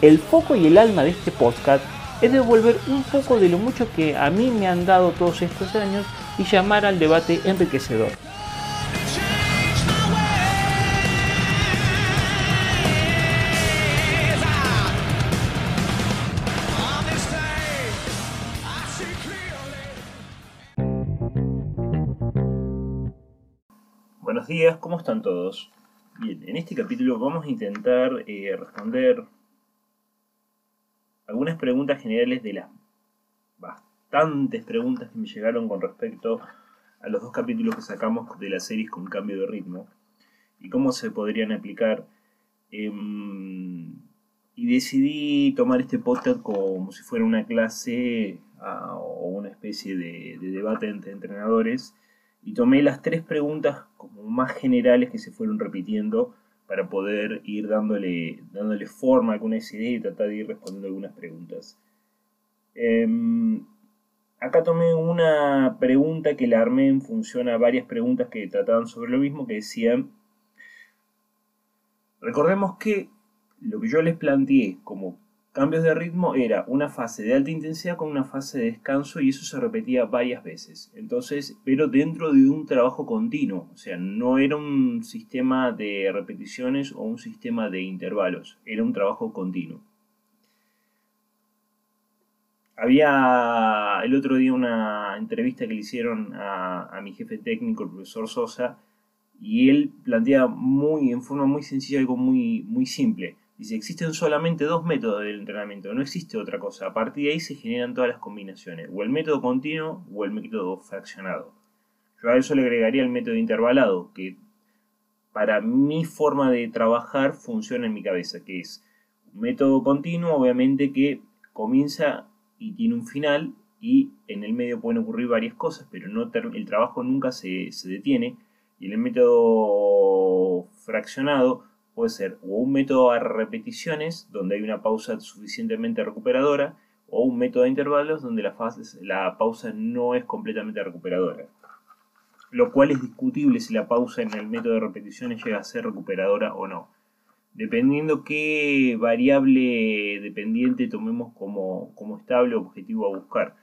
El foco y el alma de este podcast es devolver un poco de lo mucho que a mí me han dado todos estos años y llamar al debate enriquecedor. Buenos días, ¿cómo están todos? Bien, en este capítulo vamos a intentar eh, responder algunas preguntas generales de las bastantes preguntas que me llegaron con respecto a los dos capítulos que sacamos de la serie con cambio de ritmo y cómo se podrían aplicar. Em, y decidí tomar este podcast como si fuera una clase ah, o una especie de, de debate entre entrenadores y tomé las tres preguntas como más generales que se fueron repitiendo para poder ir dándole, dándole forma a algunas ideas y tratar de ir respondiendo algunas preguntas. Em, acá tomé una pregunta que la armé en función a varias preguntas que trataban sobre lo mismo, que decían, recordemos que lo que yo les planteé como cambios de ritmo era una fase de alta intensidad con una fase de descanso y eso se repetía varias veces. Entonces, pero dentro de un trabajo continuo, o sea, no era un sistema de repeticiones o un sistema de intervalos, era un trabajo continuo. Había el otro día una entrevista que le hicieron a, mi jefe técnico, el profesor Sosa, y él plantea muy, en forma muy sencilla algo muy, muy simple Dice, existen solamente dos métodos del entrenamiento, no existe otra cosa. A partir de ahí se generan todas las combinaciones, o el método continuo o el método fraccionado. Yo a eso le agregaría el método intervalado, que para mi forma de trabajar funciona en mi cabeza, que es un método continuo, obviamente que comienza y tiene un final, y en el medio pueden ocurrir varias cosas, pero no el trabajo nunca se, se detiene. Y el método fraccionado puede ser o un método a repeticiones, donde hay una pausa suficientemente recuperadora, o un método de intervalos, donde la pausa no es completamente recuperadora. Lo cual es discutible si la pausa en el método de repeticiones llega a ser recuperadora o no. Dependiendo qué variable dependiente tomemos como, como estable objetivo a buscar.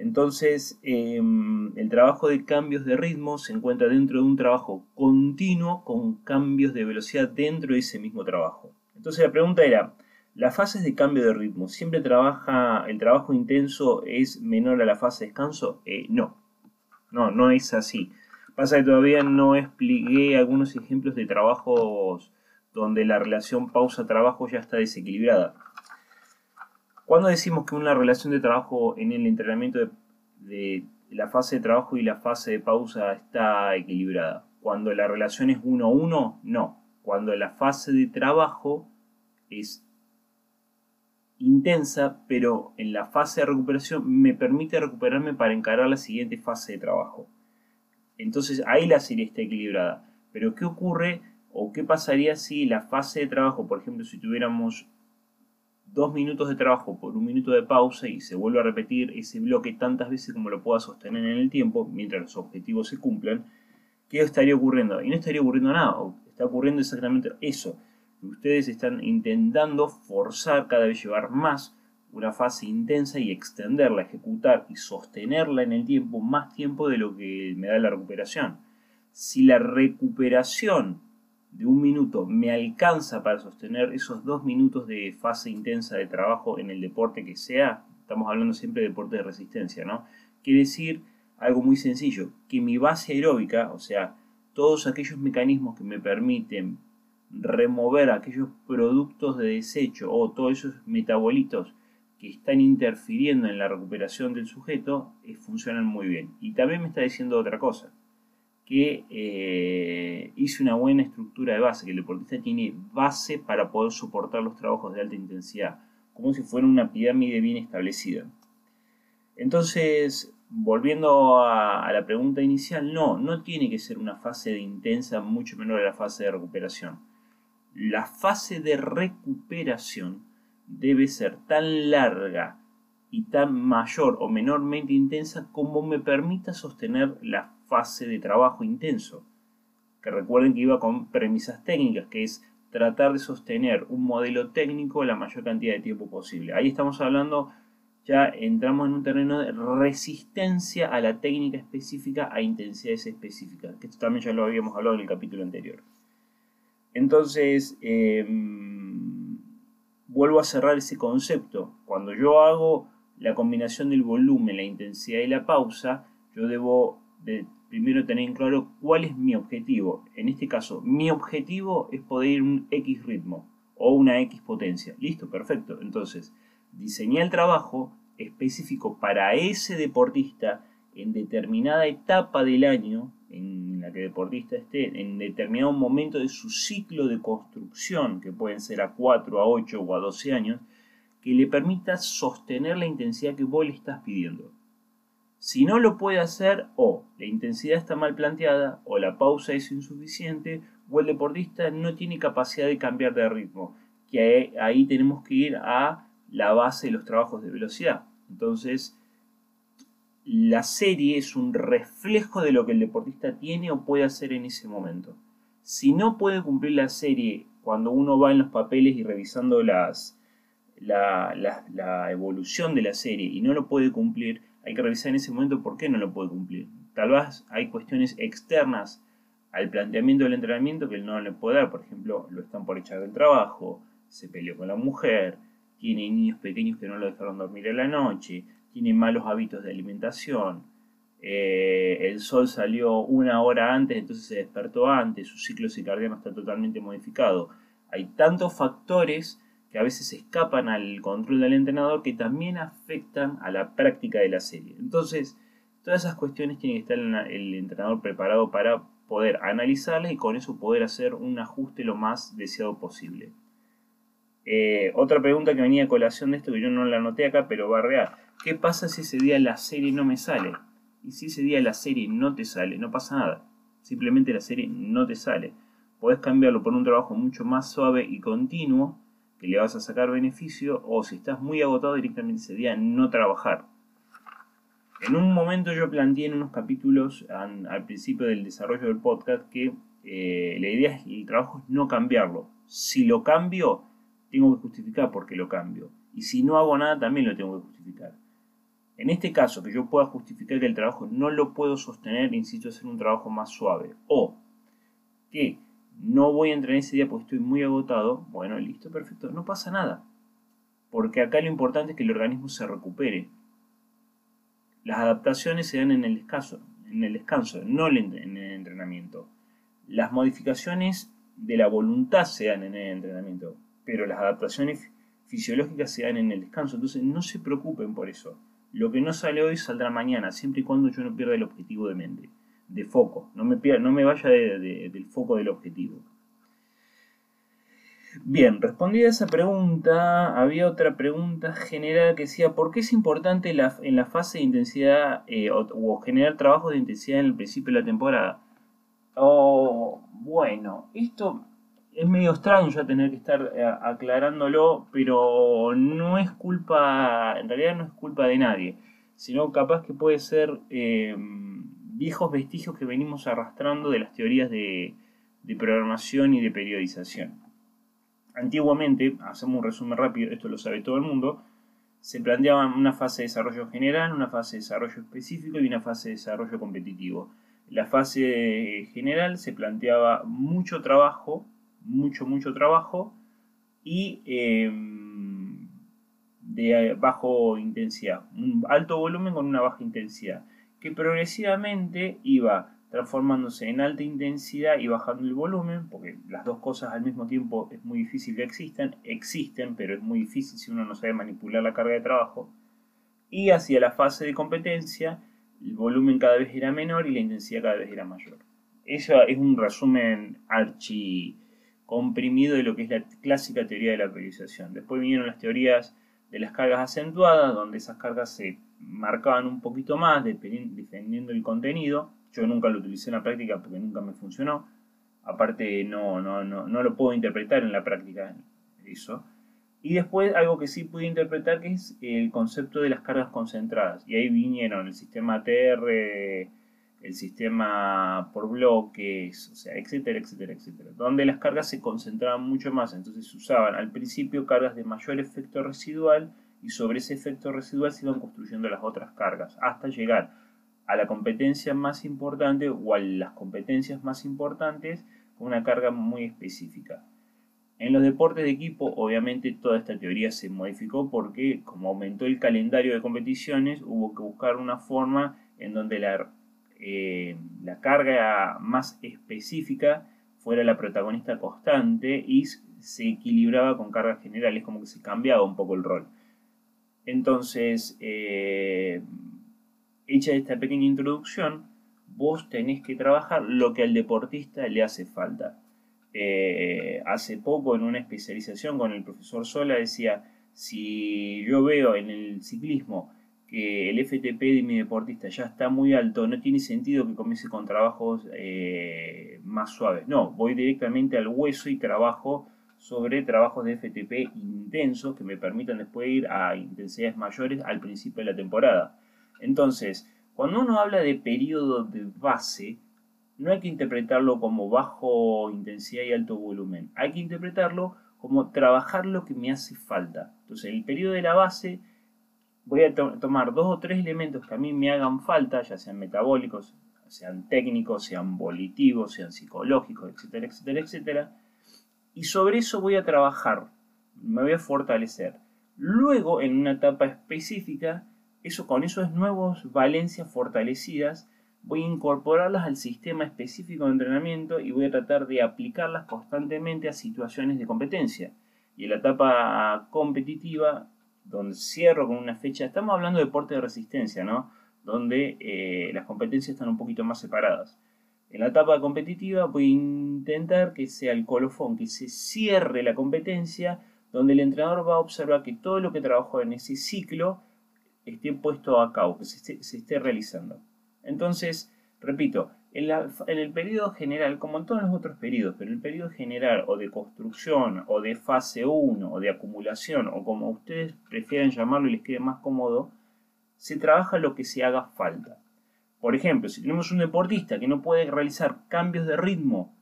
Entonces, em, el trabajo de cambios de ritmo se encuentra dentro de un trabajo continuo con cambios de velocidad dentro de ese mismo trabajo. Entonces, la pregunta era, ¿las fases de cambio de ritmo siempre trabaja, el trabajo intenso es menor a la fase de descanso? Eh, no, no, no es así. Pasa que todavía no expliqué algunos ejemplos de trabajos donde la relación pausa-trabajo ya está desequilibrada. ¿Cuándo decimos que una relación de trabajo en el entrenamiento de, la fase de trabajo y la fase de pausa está equilibrada? Cuando la relación es 1 a 1, no. Cuando la fase de trabajo es intensa, pero en la fase de recuperación me permite recuperarme para encarar la siguiente fase de trabajo. Entonces ahí la serie está equilibrada. Pero ¿qué ocurre o qué pasaría si la fase de trabajo, por ejemplo, si tuviéramos dos minutos de trabajo por un minuto de pausa y se vuelve a repetir ese bloque tantas veces como lo pueda sostener en el tiempo mientras los objetivos se cumplan, ¿qué estaría ocurriendo? Y no estaría ocurriendo nada, está ocurriendo exactamente eso. Ustedes están intentando forzar cada vez llevar más una fase intensa y extenderla, ejecutar y sostenerla en el tiempo más tiempo de lo que me da la recuperación. Si la recuperación de un minuto me alcanza para sostener esos dos minutos de fase intensa de trabajo en el deporte que sea, estamos hablando siempre de deporte de resistencia, ¿no? Quiere decir algo muy sencillo, que mi base aeróbica, o sea, todos aquellos mecanismos que me permiten remover aquellos productos de desecho o todos esos metabolitos que están interfiriendo en la recuperación del sujeto, eh, funcionan muy bien. Y también me está diciendo otra cosa, que eh, hice una buena estructura de base, que el deportista tiene base para poder soportar los trabajos de alta intensidad, como si fuera una pirámide bien establecida. Entonces, volviendo a, la pregunta inicial, no, no tiene que ser una fase de intensa mucho menor a la fase de recuperación. La fase de recuperación debe ser tan larga y tan mayor o menormente intensa como me permita sostener la fase de trabajo intenso. Que recuerden que iba con premisas técnicas, que es tratar de sostener un modelo técnico la mayor cantidad de tiempo posible. Ahí estamos hablando ya entramos en un terreno de resistencia a la técnica específica a intensidades específicas, que esto también ya lo habíamos hablado en el capítulo anterior. Entonces, em, vuelvo a cerrar ese concepto. Cuando yo hago la combinación del volumen, la intensidad y la pausa, yo debo de primero tener en claro cuál es mi objetivo. En este caso, mi objetivo es poder ir un X ritmo o una X potencia. Listo, perfecto. Entonces, diseñé el trabajo específico para ese deportista en determinada etapa del año en la que el deportista esté, en determinado momento de su ciclo de construcción, que pueden ser a 4, a 8 o a 12 años, que le permita sostener la intensidad que vos le estás pidiendo. Si no lo puede hacer, o la intensidad está mal planteada, o la pausa es insuficiente, o el deportista no tiene capacidad de cambiar de ritmo, que ahí tenemos que ir a la base de los trabajos de velocidad. Entonces, la serie es un reflejo de lo que el deportista tiene o puede hacer en ese momento. Si no puede cumplir la serie cuando uno va en los papeles y revisando la, la, evolución de la serie y no lo puede cumplir, hay que revisar en ese momento por qué no lo puede cumplir. Tal vez hay cuestiones externas al planteamiento del entrenamiento que él no le puede dar. Por ejemplo, lo están por echar del trabajo, se peleó con la mujer, tiene niños pequeños que no lo dejaron dormir en la noche, tiene malos hábitos de alimentación, eh, el sol salió una hora antes, entonces se despertó antes, su ciclo circadiano está totalmente modificado. Hay tantos factores que a veces escapan al control del entrenador que también afectan a la práctica de la serie. Entonces, todas esas cuestiones tiene que estar el entrenador preparado para poder analizarlas y con eso poder hacer un ajuste lo más deseado posible. Eh, otra pregunta que venía a colación de esto, que yo no la anoté acá, pero va real. ¿Qué pasa si ese día la serie no me sale? Y si ese día la serie no te sale, no pasa nada. Simplemente la serie no te sale. Podés cambiarlo por un trabajo mucho más suave y continuo, que le vas a sacar beneficio, o si estás muy agotado directamente ese día, no trabajar. En un momento yo planteé en unos capítulos al, principio del desarrollo del podcast que eh, la idea es el trabajo es no cambiarlo. Si lo cambio, tengo que justificar por qué lo cambio. Y si no hago nada, también lo tengo que justificar. En este caso, que yo pueda justificar que el trabajo no lo puedo sostener, insisto, hacer un trabajo más suave. O que no voy a entrenar ese día porque estoy muy agotado. Bueno, listo, perfecto. No pasa nada. Porque acá lo importante es que el organismo se recupere. Las adaptaciones se dan en el descanso, en el descanso no en el entrenamiento. Las modificaciones de la voluntad se dan en el entrenamiento pero las adaptaciones fisiológicas se dan en el descanso, entonces no se preocupen por eso. Lo que no sale hoy saldrá mañana, siempre y cuando yo no pierda el objetivo de mente, de foco, no me, no me vaya del foco del objetivo. Bien, respondida a esa pregunta, había otra pregunta general que decía, ¿por qué es importante en la fase de intensidad eh, o, generar trabajo de intensidad en el principio de la temporada? Oh, bueno, esto es medio extraño ya tener que estar eh, aclarándolo, pero no es culpa, en realidad no es culpa de nadie, sino capaz que puede ser eh, viejos vestigios que venimos arrastrando de las teorías de, programación y de periodización. Antiguamente, hacemos un resumen rápido, esto lo sabe todo el mundo, se planteaba una fase de desarrollo general, una fase de desarrollo específico y una fase de desarrollo competitivo. La fase general se planteaba mucho trabajo mucho, mucho trabajo y em, de bajo intensidad, un alto volumen con una baja intensidad, que progresivamente iba transformándose en alta intensidad y bajando el volumen, porque las dos cosas al mismo tiempo es muy difícil que existan, existen, pero es muy difícil si uno no sabe manipular la carga de trabajo, y hacia la fase de competencia, el volumen cada vez era menor y la intensidad cada vez era mayor. Eso es un resumen archi comprimido de lo que es la clásica teoría de la periodización. Después vinieron las teorías de las cargas acentuadas, donde esas cargas se marcaban un poquito más dependiendo del contenido. Yo nunca lo utilicé en la práctica porque nunca me funcionó. Aparte no, no, no, no lo puedo interpretar en la práctica eso. Y después algo que sí pude interpretar que es el concepto de las cargas concentradas. Y ahí vinieron el sistema TR, el sistema por bloques, o sea, etcétera, etcétera, etcétera. Donde las cargas se concentraban mucho más. Entonces se usaban al principio cargas de mayor efecto residual y sobre ese efecto residual se iban construyendo las otras cargas hasta llegar a la competencia más importante o a las competencias más importantes con una carga muy específica. En los deportes de equipo, obviamente, toda esta teoría se modificó porque, como aumentó el calendario de competiciones, hubo que buscar una forma en donde la, eh, la carga más específica fuera la protagonista constante y se equilibraba con cargas generales, como que se cambiaba un poco el rol. Entonces, eh, hecha esta pequeña introducción, vos tenés que trabajar lo que al deportista le hace falta. Eh, hace poco en una especialización con el profesor Sola decía, si yo veo en el ciclismo que el FTP de mi deportista ya está muy alto, no tiene sentido que comience con trabajos eh, más suaves. No, voy directamente al hueso y trabajo sobre trabajos de FTP intensos que me permitan después ir a intensidades mayores al principio de la temporada. Entonces, cuando uno habla de periodo de base, no hay que interpretarlo como bajo intensidad y alto volumen. Hay que interpretarlo como trabajar lo que me hace falta. Entonces, el periodo de la base voy a tomar dos o tres elementos que a mí me hagan falta, ya sean metabólicos, sean técnicos, sean volitivos, sean psicológicos, etcétera, etcétera, etcétera. Y sobre eso voy a trabajar, me voy a fortalecer. Luego, en una etapa específica, eso con esas nuevas valencias fortalecidas, voy a incorporarlas al sistema específico de entrenamiento y voy a tratar de aplicarlas constantemente a situaciones de competencia. Y en la etapa competitiva, donde cierro con una fecha, estamos hablando de deporte de resistencia, ¿no? Donde eh, las competencias están un poquito más separadas. En la etapa competitiva voy a intentar que sea el colofón, que se cierre la competencia, donde el entrenador va a observar que todo lo que trabajó en ese ciclo esté puesto a cabo, que se esté realizando. Entonces, repito, en, el periodo general, como en todos los otros periodos, pero en el periodo general o de construcción o de fase 1 o de acumulación o como ustedes prefieran llamarlo y les quede más cómodo, se trabaja lo que se haga falta. Por ejemplo, si tenemos un deportista que no puede realizar cambios de ritmo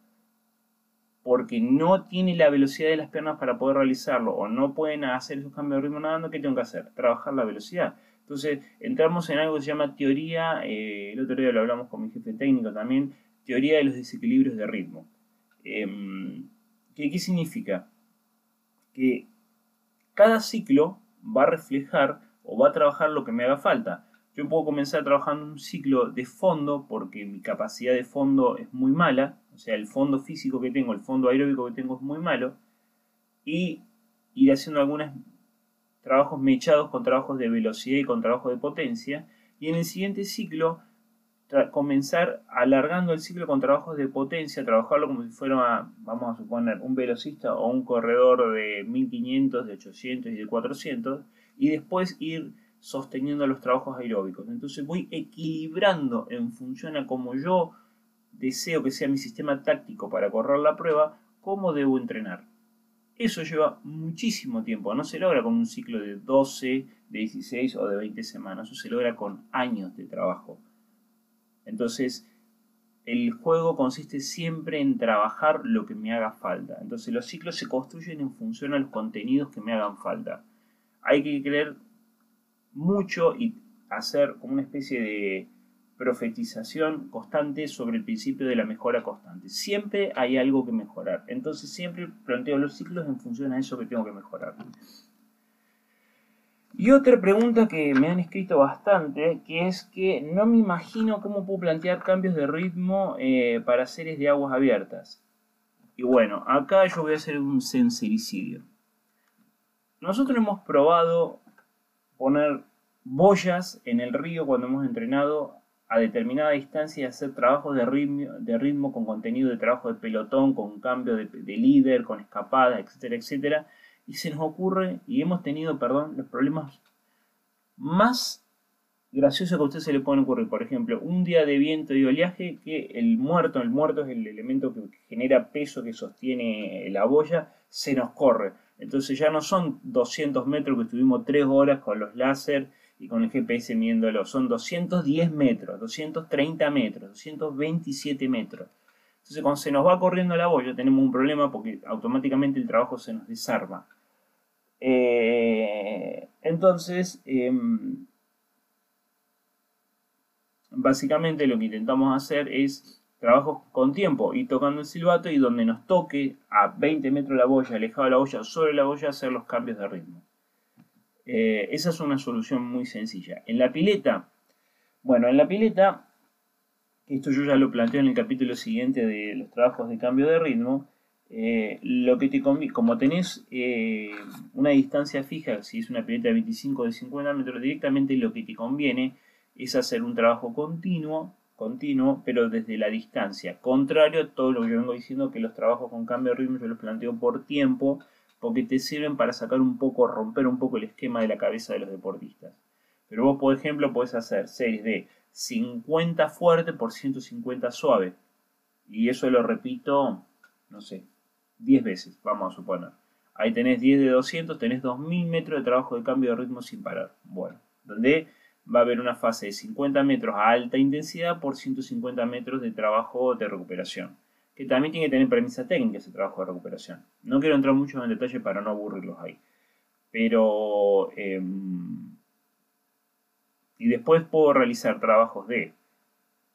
porque no tiene la velocidad de las piernas para poder realizarlo o no pueden hacer esos cambios de ritmo nadando, ¿qué tengo que hacer? Trabajar la velocidad. Entonces, entramos en algo que se llama teoría, eh, el otro día lo hablamos con mi jefe técnico también, teoría de los desequilibrios de ritmo. Em, ¿qué, significa? Que cada ciclo va a reflejar o va a trabajar lo que me haga falta. Yo puedo comenzar trabajando un ciclo de fondo porque mi capacidad de fondo es muy mala, o sea, el fondo físico que tengo, el fondo aeróbico que tengo es muy malo, y ir haciendo algunas trabajos mechados con trabajos de velocidad y con trabajos de potencia, y en el siguiente ciclo comenzar alargando el ciclo con trabajos de potencia, trabajarlo como si fuera, vamos a suponer, un velocista o un corredor de 1500, de 800 y de 400, y después ir sosteniendo los trabajos aeróbicos. Entonces voy equilibrando en función a cómo yo deseo que sea mi sistema táctico para correr la prueba, cómo debo entrenar. Eso lleva muchísimo tiempo, no se logra con un ciclo de 12, de 16 o de 20 semanas, eso se logra con años de trabajo. Entonces, el juego consiste siempre en trabajar lo que me haga falta. Entonces, los ciclos se construyen en función a los contenidos que me hagan falta. Hay que creer mucho y hacer como una especie de profetización constante sobre el principio de la mejora constante. Siempre hay algo que mejorar. Entonces siempre planteo los ciclos en función a eso que tengo que mejorar. Y otra pregunta que me han escrito bastante, que es que no me imagino cómo puedo plantear cambios de ritmo eh, para series de aguas abiertas. Y bueno, acá yo voy a hacer un sincericidio. Nosotros hemos probado poner boyas en el río cuando hemos entrenado a determinada distancia hacer trabajos de ritmo, de ritmo con contenido de trabajo de pelotón, con cambio de, de líder, con escapada, etcétera, etcétera. Y se nos ocurre, y hemos tenido, perdón, los problemas más graciosos que a usted se le pueden ocurrir. Por ejemplo, un día de viento y oleaje que el muerto, el muerto es el elemento que genera peso que sostiene la boya, se nos corre. Entonces ya no son 200 metros que estuvimos 3 horas con los láser y con el GPS midiéndolo. Son 210 metros, 230 metros, 227 metros. Entonces cuando se nos va corriendo la boya tenemos un problema porque automáticamente el trabajo se nos desarma. Eh, entonces, em, básicamente lo que intentamos hacer es trabajos con tiempo y tocando el silbato y donde nos toque a 20 metros la boya, alejado de la boya, sobre la boya, hacer los cambios de ritmo. Eh, esa es una solución muy sencilla. En la pileta, bueno, en la pileta, esto yo ya lo planteo en el capítulo siguiente de los trabajos de cambio de ritmo, eh, lo que te como tenés eh, una distancia fija, si es una pileta de 25 o de 50 metros, directamente lo que te conviene es hacer un trabajo continuo, continuo, pero desde la distancia. Contrario a todo lo que yo vengo diciendo, que los trabajos con cambio de ritmo yo los planteo por tiempo, porque te sirven para sacar un poco, romper un poco el esquema de la cabeza de los deportistas. Pero vos, por ejemplo, podés hacer series de 50 fuerte por 150 suave. Y eso lo repito, no sé, 10 veces, vamos a suponer. Ahí tenés 10 de 200, tenés 2000 metros de trabajo de cambio de ritmo sin parar. Bueno, donde va a haber una fase de 50 metros a alta intensidad por 150 metros de trabajo de recuperación que también tiene que tener premisa técnica ese trabajo de recuperación. No quiero entrar mucho en detalle para no aburrirlos ahí. Pero... Em, y después puedo realizar trabajos de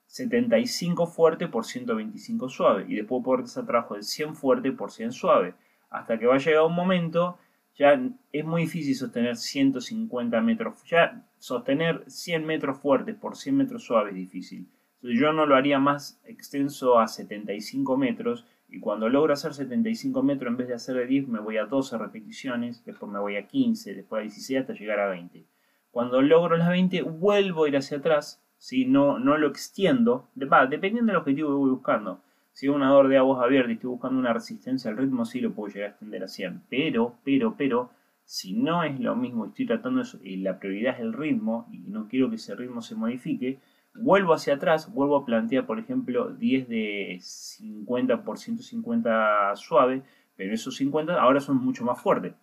75 fuerte por 125 suave. Y después puedo realizar trabajos de 100 fuerte por 100 suave. Hasta que va a llegar un momento, ya es muy difícil sostener 150 metros. Ya sostener 100 metros fuertes por 100 metros suaves es difícil yo no lo haría más extenso a 75 metros y cuando logro hacer 75 metros en vez de hacer de 10 me voy a 12 repeticiones, después me voy a 15, después a 16 hasta llegar a 20. Cuando logro las 20 vuelvo a ir hacia atrás, si no, no lo extiendo, dependiendo del objetivo que voy buscando. Si es un ador de aguas abiertas y estoy buscando una resistencia al ritmo, sí lo puedo llegar a extender a 100. Pero, pero, pero, si no es lo mismo, estoy tratando eso, y la prioridad es el ritmo y no quiero que ese ritmo se modifique, Vuelvo hacia atrás, vuelvo a plantear, por ejemplo, 10 de 50 por 150 suave, pero esos 50 ahora son mucho más fuertes,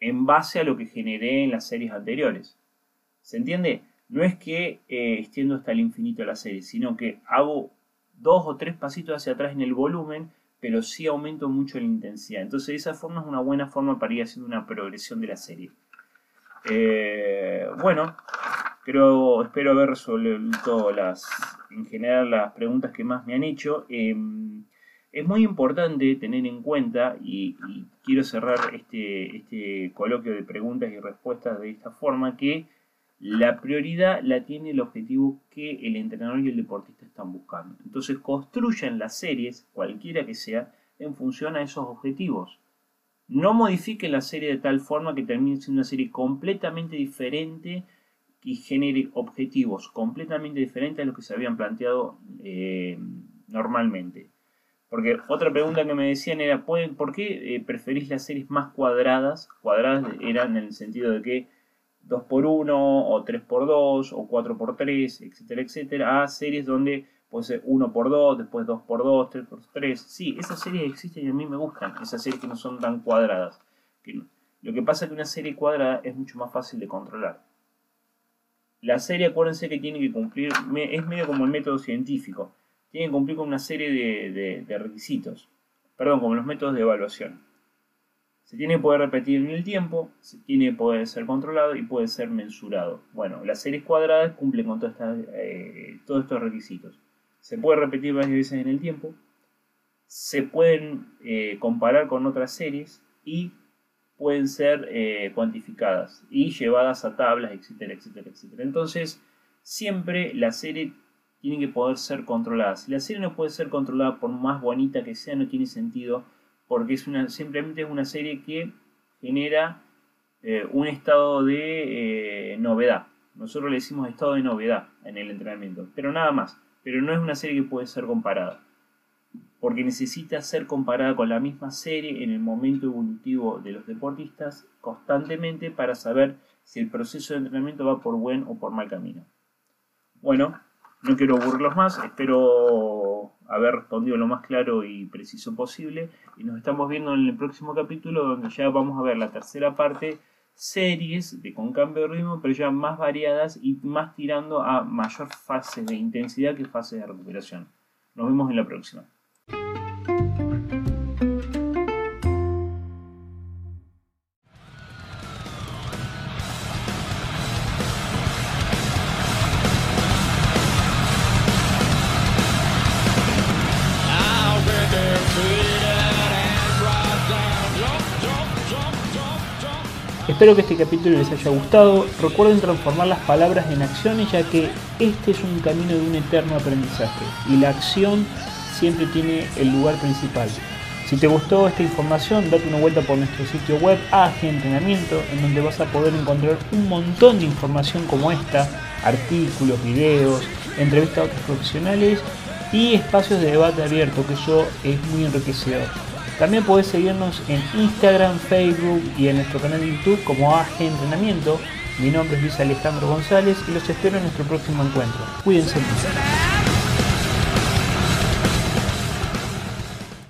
en base a lo que generé en las series anteriores. ¿Se entiende? No es que eh, extiendo hasta el infinito la serie, sino que hago dos o tres pasitos hacia atrás en el volumen, pero sí aumento mucho la intensidad. Entonces, esa forma es una buena forma para ir haciendo una progresión de la serie. Eh, bueno, pero espero haber resuelto las, en general las preguntas que más me han hecho. Em, es muy importante tener en cuenta, y, quiero cerrar este, este coloquio de preguntas y respuestas de esta forma, que la prioridad la tiene el objetivo que el entrenador y el deportista están buscando. Entonces construyan las series, cualquiera que sea, en función a esos objetivos. No modifiquen la serie de tal forma que termine siendo una serie completamente diferente y genere objetivos completamente diferentes a los que se habían planteado eh, normalmente. Porque otra pregunta que me decían era, ¿por qué eh, preferís las series más cuadradas? Cuadradas eran en el sentido de que 2x1 o 3x2 o 4x3, etcétera, etcétera, a series donde puede ser 1x2, después 2x2, 3x3. Sí, esas series existen y a mí me gustan, esas series que no son tan cuadradas. lo que pasa es que una serie cuadrada es mucho más fácil de controlar. La serie, acuérdense que tiene que cumplir, es medio como el método científico, tiene que cumplir con una serie de, requisitos, perdón, como los métodos de evaluación. Se tiene que poder repetir en el tiempo, se tiene que poder ser controlado y puede ser mensurado. Bueno, las series cuadradas cumplen con eh, todos estos requisitos. Se puede repetir varias veces en el tiempo, se pueden eh, comparar con otras series y pueden ser eh, cuantificadas y llevadas a tablas, etcétera, etcétera, etcétera. Entonces, siempre la serie tiene que poder ser controlada. Si la serie no puede ser controlada por más bonita que sea, no tiene sentido, porque es una, simplemente es una serie que genera eh, un estado de eh, novedad. Nosotros le decimos estado de novedad en el entrenamiento, pero nada más. Pero no es una serie que puede ser comparada, porque necesita ser comparada con la misma serie en el momento evolutivo de los deportistas constantemente para saber si el proceso de entrenamiento va por buen o por mal camino. Bueno, no quiero aburrirlos más, espero haber respondido lo más claro y preciso posible y nos estamos viendo en el próximo capítulo donde ya vamos a ver la tercera parte series de con cambio de ritmo, pero ya más variadas y más tirando a mayor fase de intensidad que fase de recuperación. Nos vemos en la próxima. Espero que este capítulo les haya gustado. Recuerden transformar las palabras en acciones ya que este es un camino de un eterno aprendizaje y la acción siempre tiene el lugar principal. Si te gustó esta información, date una vuelta por nuestro sitio web AG Entrenamiento, en donde vas a poder encontrar un montón de información como esta, artículos, videos, entrevistas a otros profesionales y espacios de debate abierto, que eso es muy enriquecedor. También podés seguirnos en Instagram, Facebook y en nuestro canal de YouTube como AG Entrenamiento. Mi nombre es Luis Alejandro González y los espero en nuestro próximo encuentro. Cuídense.